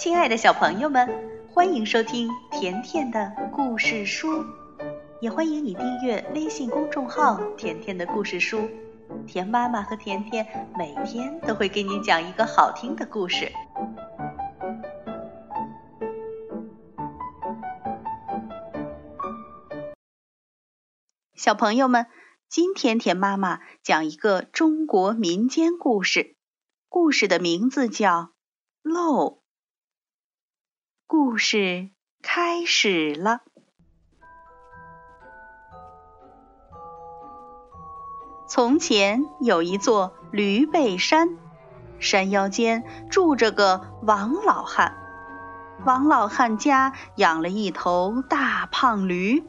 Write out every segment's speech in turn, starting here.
亲爱的小朋友们，欢迎收听甜甜的故事书，也欢迎你订阅微信公众号“甜甜的故事书”。甜妈妈和甜甜每天都会给你讲一个好听的故事。小朋友们，今天甜妈妈讲一个中国民间故事，故事的名字叫《漏》。故事开始了。从前有一座驴背山，山腰间住着个王老汉。王老汉家养了一头大胖驴。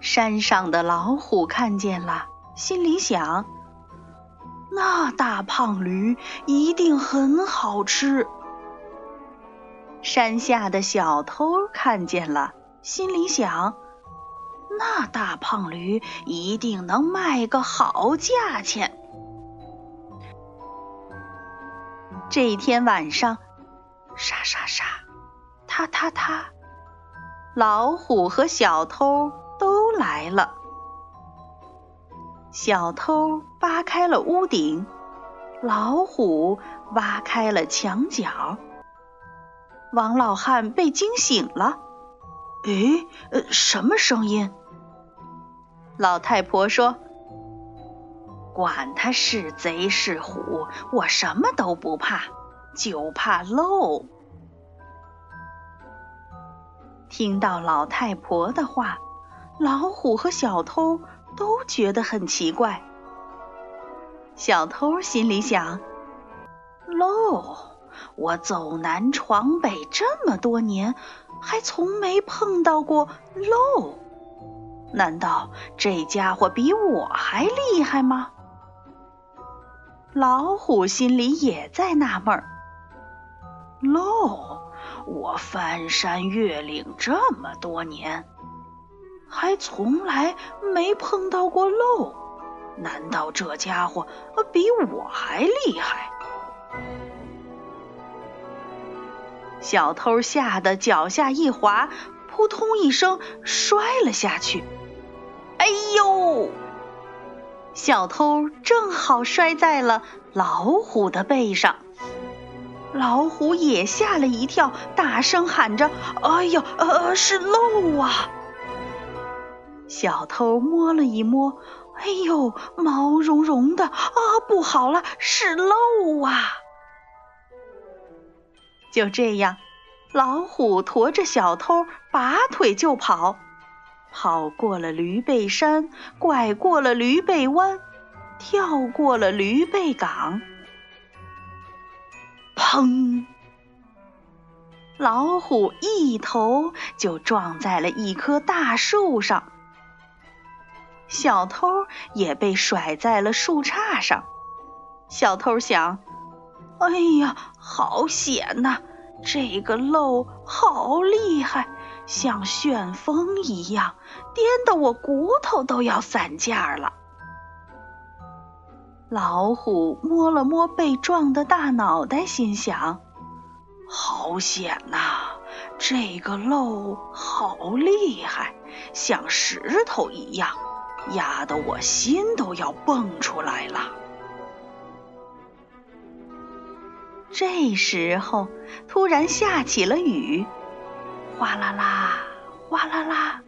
山上的老虎看见了，心里想：那大胖驴一定很好吃。山下的小偷看见了，心里想：那大胖驴一定能卖个好价钱。这天晚上，沙沙沙，踏踏踏，老虎和小偷都来了。小偷扒开了屋顶，老虎挖开了墙角。王老汉被惊醒了，诶，呃，什么声音？老太婆说：“管他是贼是虎，我什么都不怕，就怕漏。”听到老太婆的话，老虎和小偷都觉得很奇怪。小偷心里想：漏。我走南闯北这么多年，还从没碰到过漏。难道这家伙比我还厉害吗？老虎心里也在纳闷儿。漏，我翻山越岭这么多年，还从来没碰到过漏。难道这家伙比我还厉害？小偷吓得脚下一滑，扑通一声摔了下去。哎呦！小偷正好摔在了老虎的背上，老虎也吓了一跳，大声喊着：“哎呦，呃，是漏啊！”小偷摸了一摸，哎呦，毛茸茸的啊，不好了，是漏啊！就这样，老虎驮着小偷，拔腿就跑，跑过了驴背山，拐过了驴背弯，跳过了驴背岗。砰！老虎一头就撞在了一棵大树上，小偷也被甩在了树杈上。小偷想。哎呀，好险呐！这个漏好厉害，像旋风一样，颠得我骨头都要散架了。老虎摸了摸被撞的大脑袋，心想：好险呐！这个漏好厉害，像石头一样，压得我心都要蹦出来了。这时候，突然下起了雨，哗啦啦，哗啦啦。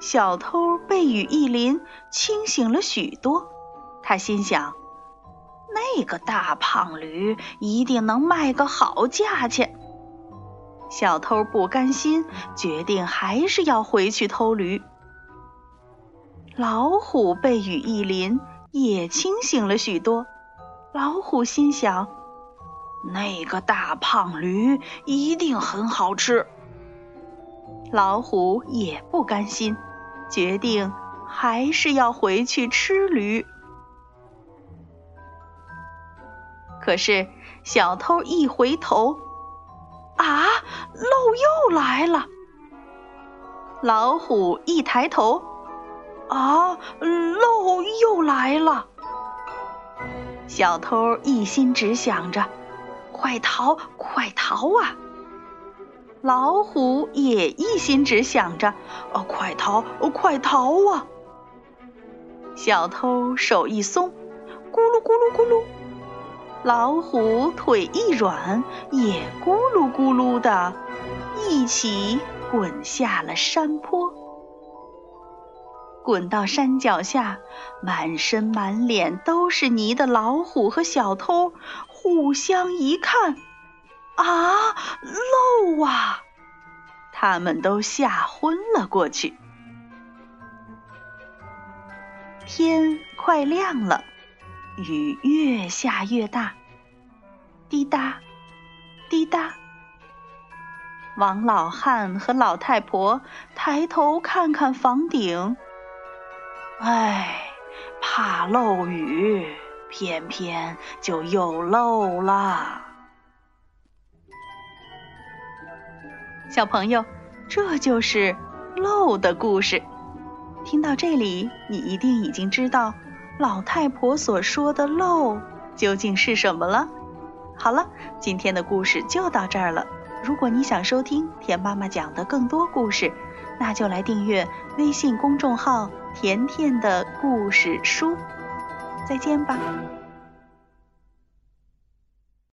小偷被雨一淋，清醒了许多。他心想：那个大胖驴一定能卖个好价钱。小偷不甘心，决定还是要回去偷驴。老虎被雨一淋，也清醒了许多。老虎心想。那个大胖驴一定很好吃。老虎也不甘心，决定还是要回去吃驴。可是小偷一回头，啊，漏又来了。老虎一抬头，啊，漏又来了。小偷一心只想着。快逃，快逃啊！老虎也一心只想着：“哦，快逃，哦，快逃啊！”小偷手一松，咕噜咕噜咕噜，老虎腿一软，也咕噜咕噜的，一起滚下了山坡。滚到山脚下，满身满脸都是泥的老虎和小偷互相一看。啊，漏啊！他们都吓昏了过去。天快亮了，雨越下越大，滴答，滴答。王老汉和老太婆抬头看看房顶，唉，怕漏雨，偏偏就又漏了。小朋友，这就是漏的故事。听到这里，你一定已经知道老太婆所说的“漏”究竟是什么了。好了，今天的故事就到这儿了。如果你想收听田妈妈讲的更多故事，那就来订阅微信公众号“甜甜的故事书”。再见吧。